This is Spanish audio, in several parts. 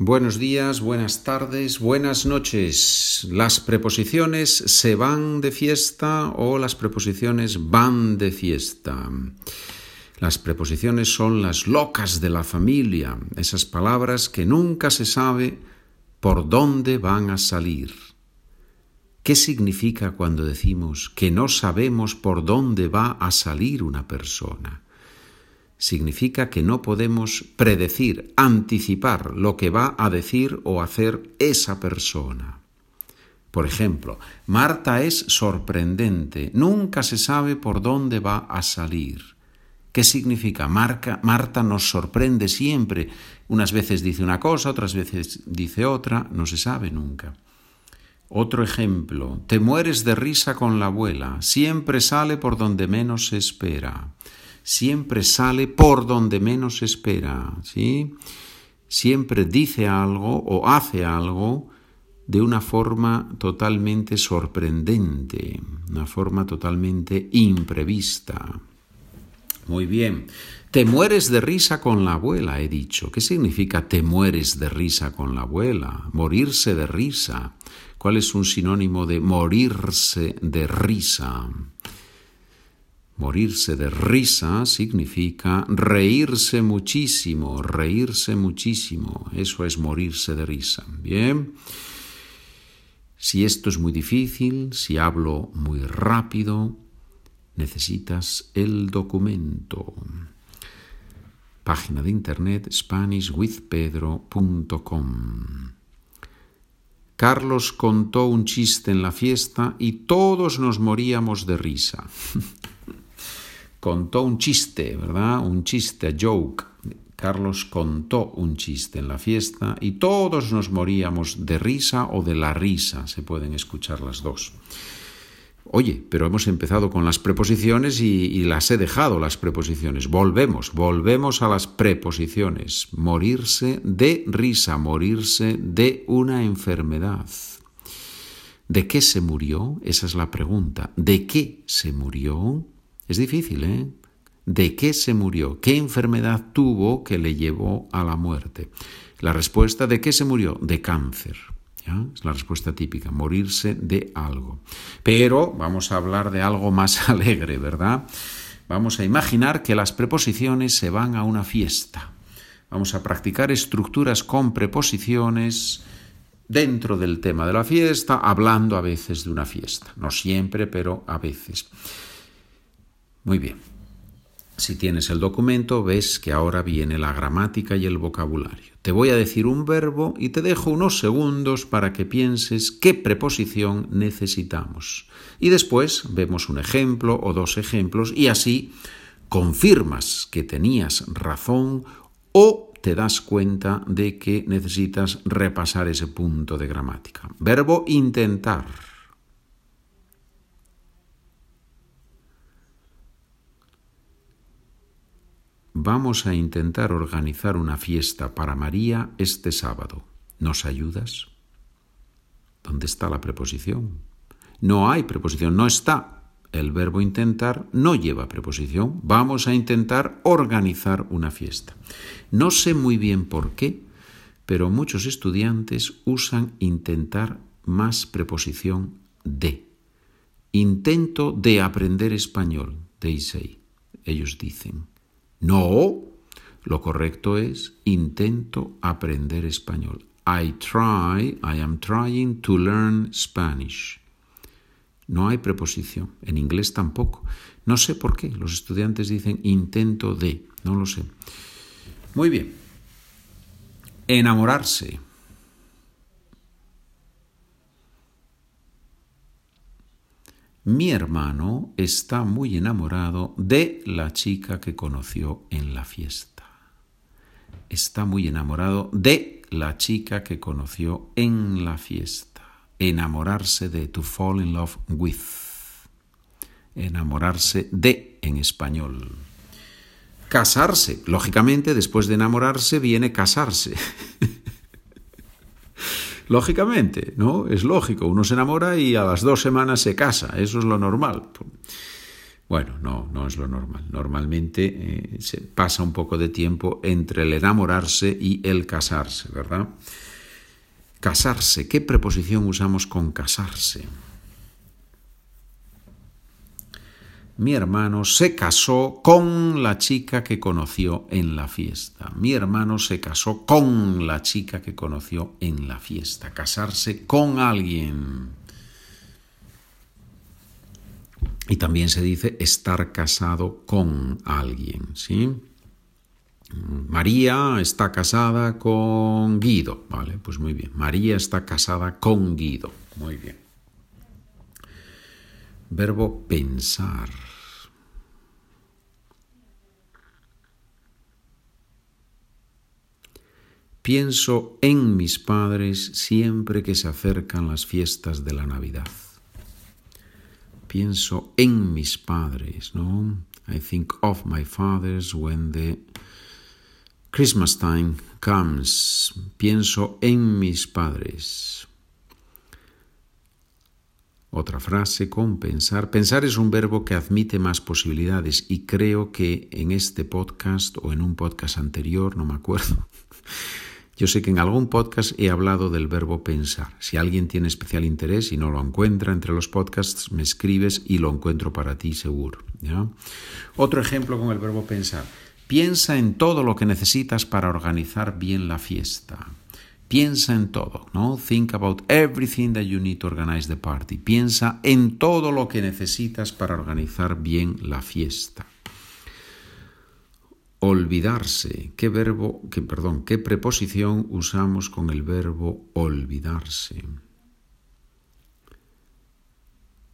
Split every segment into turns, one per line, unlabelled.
Buenos días, buenas tardes, buenas noches. ¿Las preposiciones se van de fiesta o las preposiciones van de fiesta? Las preposiciones son las locas de la familia, esas palabras que nunca se sabe por dónde van a salir. ¿Qué significa cuando decimos que no sabemos por dónde va a salir una persona? Significa que no podemos predecir, anticipar lo que va a decir o hacer esa persona. Por ejemplo, Marta es sorprendente, nunca se sabe por dónde va a salir. ¿Qué significa? Marta nos sorprende siempre. Unas veces dice una cosa, otras veces dice otra, no se sabe nunca. Otro ejemplo, te mueres de risa con la abuela, siempre sale por donde menos se espera siempre sale por donde menos espera, ¿sí? Siempre dice algo o hace algo de una forma totalmente sorprendente, una forma totalmente imprevista. Muy bien. Te mueres de risa con la abuela, he dicho. ¿Qué significa te mueres de risa con la abuela? Morirse de risa. ¿Cuál es un sinónimo de morirse de risa? Morirse de risa significa reírse muchísimo, reírse muchísimo. Eso es morirse de risa. Bien. Si esto es muy difícil, si hablo muy rápido, necesitas el documento. Página de internet SpanishWithPedro.com. Carlos contó un chiste en la fiesta y todos nos moríamos de risa. contó un chiste, ¿verdad? Un chiste, a joke. Carlos contó un chiste en la fiesta y todos nos moríamos de risa o de la risa, se pueden escuchar las dos. Oye, pero hemos empezado con las preposiciones y, y, las he dejado las preposiciones. Volvemos, volvemos a las preposiciones. Morirse de risa, morirse de una enfermedad. ¿De qué se murió? Esa es la pregunta. ¿De qué se murió? Es difícil, ¿eh? ¿De qué se murió? ¿Qué enfermedad tuvo que le llevó a la muerte? La respuesta de qué se murió? De cáncer. Es la respuesta típica, morirse de algo. Pero vamos a hablar de algo más alegre, ¿verdad? Vamos a imaginar que las preposiciones se van a una fiesta. Vamos a practicar estructuras con preposiciones dentro del tema de la fiesta, hablando a veces de una fiesta. No siempre, pero a veces. Muy bien. Si tienes el documento, ves que ahora viene la gramática y el vocabulario. Te voy a decir un verbo y te dejo unos segundos para que pienses qué preposición necesitamos. Y después vemos un ejemplo o dos ejemplos y así confirmas que tenías razón o te das cuenta de que necesitas repasar ese punto de gramática. Verbo intentar. Vamos a intentar organizar una fiesta para María este sábado. ¿Nos ayudas? ¿Dónde está la preposición? No hay preposición, no está. El verbo intentar no lleva preposición. Vamos a intentar organizar una fiesta. No sé muy bien por qué, pero muchos estudiantes usan intentar más preposición de. Intento de aprender español, they say. Ellos dicen. No, lo correcto es intento aprender español. I try, I am trying to learn Spanish. No hay preposición, en inglés tampoco. No sé por qué, los estudiantes dicen intento de, no lo sé. Muy bien. Enamorarse. Mi hermano está muy enamorado de la chica que conoció en la fiesta. Está muy enamorado de la chica que conoció en la fiesta. Enamorarse de, to fall in love with. Enamorarse de en español. Casarse. Lógicamente, después de enamorarse viene casarse. Lógicamente, ¿no? Es lógico, uno se enamora y a las dos semanas se casa, eso es lo normal. Bueno, no, no es lo normal. Normalmente eh, se pasa un poco de tiempo entre el enamorarse y el casarse, ¿verdad? Casarse, ¿qué preposición usamos con casarse? Mi hermano se casó con la chica que conoció en la fiesta. Mi hermano se casó con la chica que conoció en la fiesta. Casarse con alguien. Y también se dice estar casado con alguien, ¿sí? María está casada con Guido, ¿vale? Pues muy bien. María está casada con Guido, muy bien. Verbo pensar. Pienso en mis padres siempre que se acercan las fiestas de la Navidad pienso en mis padres, ¿no? I think of my fathers when the Christmas time comes. Pienso en mis padres. Otra frase con pensar. Pensar es un verbo que admite más posibilidades y creo que en este podcast o en un podcast anterior, no me acuerdo, yo sé que en algún podcast he hablado del verbo pensar. Si alguien tiene especial interés y no lo encuentra entre los podcasts, me escribes y lo encuentro para ti seguro. Otro ejemplo con el verbo pensar. Piensa en todo lo que necesitas para organizar bien la fiesta. Piensa en todo, ¿no? Think about everything that you need to organize the party. Piensa en todo lo que necesitas para organizar bien la fiesta. Olvidarse. ¿Qué verbo, qué, perdón, qué preposición usamos con el verbo olvidarse?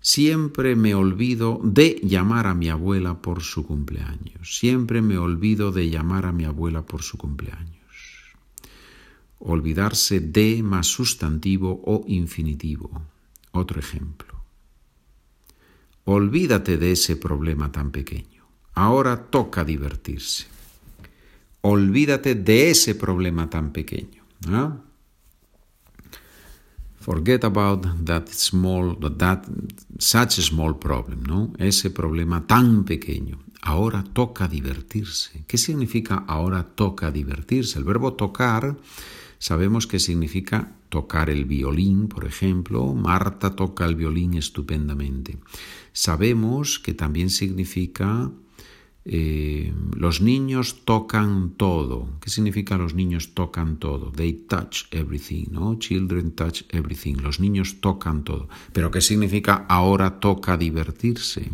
Siempre me olvido de llamar a mi abuela por su cumpleaños. Siempre me olvido de llamar a mi abuela por su cumpleaños. Olvidarse de más sustantivo o infinitivo. Otro ejemplo. Olvídate de ese problema tan pequeño. Ahora toca divertirse. Olvídate de ese problema tan pequeño. Forget about that small, that such a small problem, ¿no? Ese problema tan pequeño. Ahora toca divertirse. ¿Qué significa ahora toca divertirse? El verbo tocar sabemos que significa tocar el violín, por ejemplo. Marta toca el violín estupendamente. Sabemos que también significa eh, los niños tocan todo. ¿Qué significa los niños tocan todo? They touch everything, ¿no? Children touch everything. Los niños tocan todo. Pero ¿qué significa ahora toca divertirse?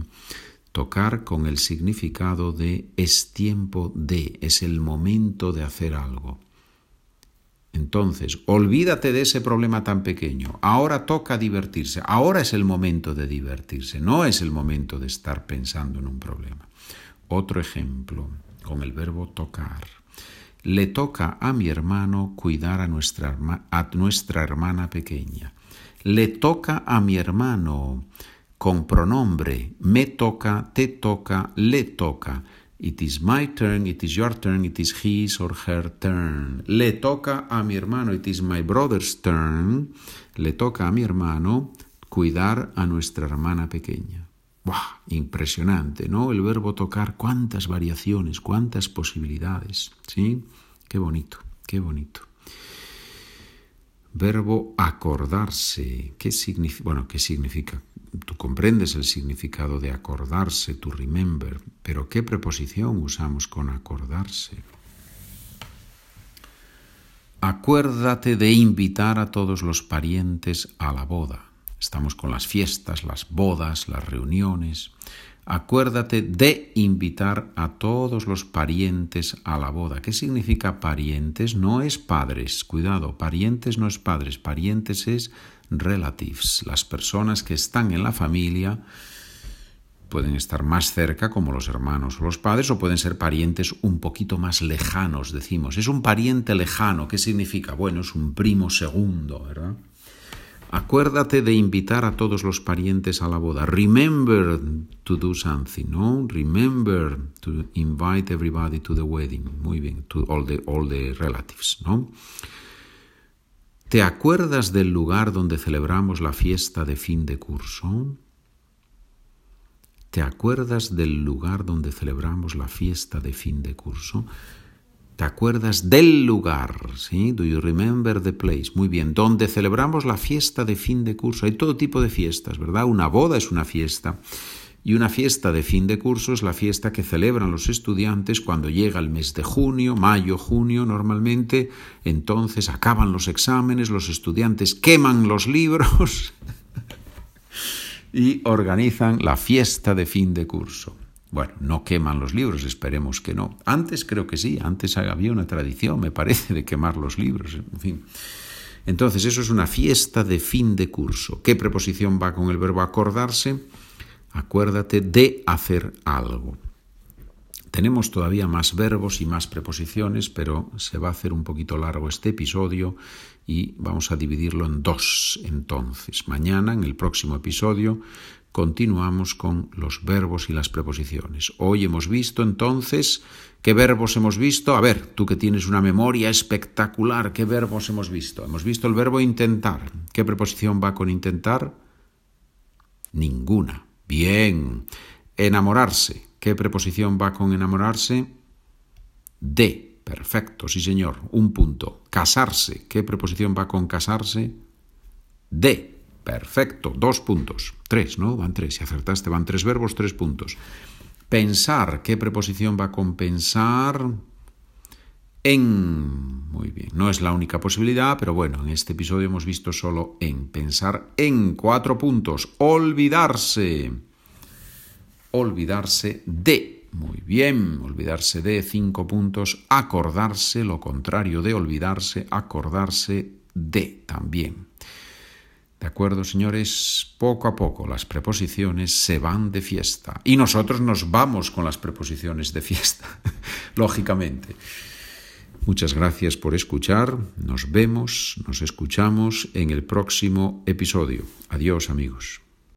Tocar con el significado de es tiempo de, es el momento de hacer algo. Entonces, olvídate de ese problema tan pequeño. Ahora toca divertirse. Ahora es el momento de divertirse. No es el momento de estar pensando en un problema. Otro ejemplo con el verbo tocar. Le toca a mi hermano cuidar a nuestra, a nuestra hermana pequeña. Le toca a mi hermano con pronombre. Me toca, te toca, le toca. It is my turn, it is your turn, it is his or her turn. Le toca a mi hermano, it is my brother's turn. Le toca a mi hermano cuidar a nuestra hermana pequeña. ¡Buah! Impresionante, ¿no? El verbo tocar, cuántas variaciones, cuántas posibilidades, ¿sí? Qué bonito, qué bonito. Verbo acordarse, ¿qué significa? Bueno, ¿qué significa? Tú comprendes el significado de acordarse, to remember, pero ¿qué preposición usamos con acordarse? Acuérdate de invitar a todos los parientes a la boda. Estamos con las fiestas, las bodas, las reuniones. Acuérdate de invitar a todos los parientes a la boda. ¿Qué significa parientes? No es padres, cuidado, parientes no es padres, parientes es relatives, las personas que están en la familia pueden estar más cerca como los hermanos o los padres o pueden ser parientes un poquito más lejanos, decimos. Es un pariente lejano, ¿qué significa? Bueno, es un primo segundo, ¿verdad? Acuérdate de invitar a todos los parientes a la boda. Remember to do something, ¿no? Remember to invite everybody to the wedding. Muy bien, to all the, all the relatives, ¿no? ¿Te acuerdas del lugar donde celebramos la fiesta de fin de curso? ¿Te acuerdas del lugar donde celebramos la fiesta de fin de curso? ¿Te acuerdas del lugar? ¿Sí? Do you remember the place? Muy bien, donde celebramos la fiesta de fin de curso. Hay todo tipo de fiestas, ¿verdad? Una boda es una fiesta. Y una fiesta de fin de curso es la fiesta que celebran los estudiantes cuando llega el mes de junio, mayo, junio normalmente. Entonces acaban los exámenes, los estudiantes queman los libros y organizan la fiesta de fin de curso. Bueno, no queman los libros, esperemos que no. Antes creo que sí, antes había una tradición, me parece, de quemar los libros, en fin. Entonces, eso es una fiesta de fin de curso. ¿Qué preposición va con el verbo acordarse? Acuérdate de hacer algo. Tenemos todavía más verbos y más preposiciones, pero se va a hacer un poquito largo este episodio y vamos a dividirlo en dos entonces. Mañana, en el próximo episodio, continuamos con los verbos y las preposiciones. Hoy hemos visto entonces, ¿qué verbos hemos visto? A ver, tú que tienes una memoria espectacular, ¿qué verbos hemos visto? Hemos visto el verbo intentar. ¿Qué preposición va con intentar? Ninguna. Bien. Enamorarse. ¿Qué preposición va con enamorarse? De. Perfecto, sí señor. Un punto. Casarse. ¿Qué preposición va con casarse? De. Perfecto. Dos puntos. Tres, ¿no? Van tres. Si acertaste, van tres verbos, tres puntos. Pensar. ¿Qué preposición va con pensar? En. Muy bien. No es la única posibilidad, pero bueno, en este episodio hemos visto solo en. Pensar en. Cuatro puntos. Olvidarse. Olvidarse de. Muy bien. Olvidarse de. Cinco puntos. Acordarse. Lo contrario de olvidarse. Acordarse de. También. ¿De acuerdo, señores? Poco a poco las preposiciones se van de fiesta. Y nosotros nos vamos con las preposiciones de fiesta, lógicamente. Muchas gracias por escuchar. Nos vemos, nos escuchamos en el próximo episodio. Adiós amigos.